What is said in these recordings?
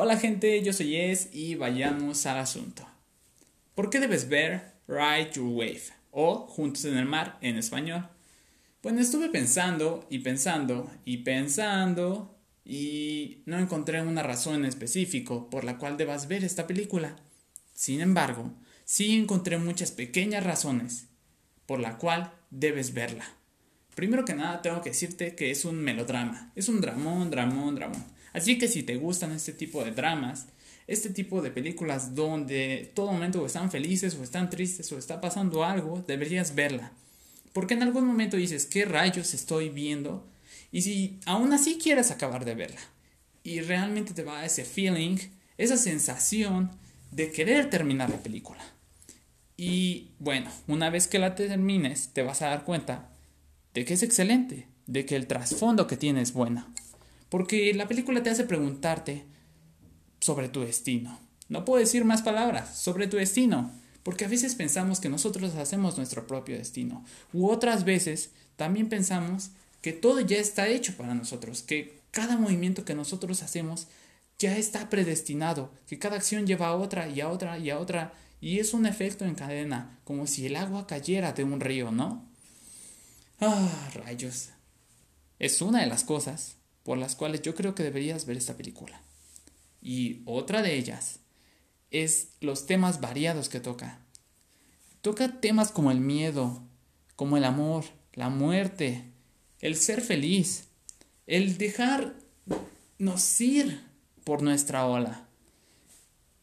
Hola gente, yo soy Es y vayamos al asunto. ¿Por qué debes ver Ride Your Wave o Juntos en el Mar en español? Bueno, estuve pensando y pensando y pensando y no encontré una razón en específico por la cual debas ver esta película. Sin embargo, sí encontré muchas pequeñas razones por la cual debes verla. Primero que nada tengo que decirte que es un melodrama, es un dramón, dramón, dramón. Así que si te gustan este tipo de dramas, este tipo de películas donde todo momento están felices o están tristes o está pasando algo, deberías verla. Porque en algún momento dices, ¿qué rayos estoy viendo? Y si aún así quieres acabar de verla y realmente te va ese feeling, esa sensación de querer terminar la película. Y bueno, una vez que la termines, te vas a dar cuenta de que es excelente, de que el trasfondo que tiene es bueno. Porque la película te hace preguntarte sobre tu destino. No puedo decir más palabras, sobre tu destino. Porque a veces pensamos que nosotros hacemos nuestro propio destino. U otras veces también pensamos que todo ya está hecho para nosotros, que cada movimiento que nosotros hacemos ya está predestinado, que cada acción lleva a otra y a otra y a otra, y es un efecto en cadena, como si el agua cayera de un río, ¿no? Ah, rayos. Es una de las cosas por las cuales yo creo que deberías ver esta película. Y otra de ellas es los temas variados que toca. Toca temas como el miedo, como el amor, la muerte, el ser feliz, el dejarnos ir por nuestra ola.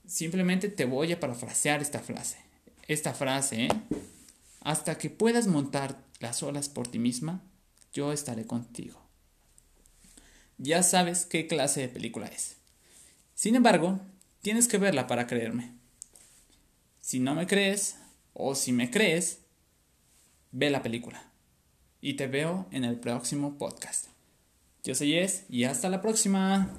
Simplemente te voy a parafrasear esta frase. Esta frase, ¿eh? Hasta que puedas montar las olas por ti misma, yo estaré contigo. Ya sabes qué clase de película es. Sin embargo, tienes que verla para creerme. Si no me crees, o si me crees, ve la película. Y te veo en el próximo podcast. Yo soy Es y hasta la próxima.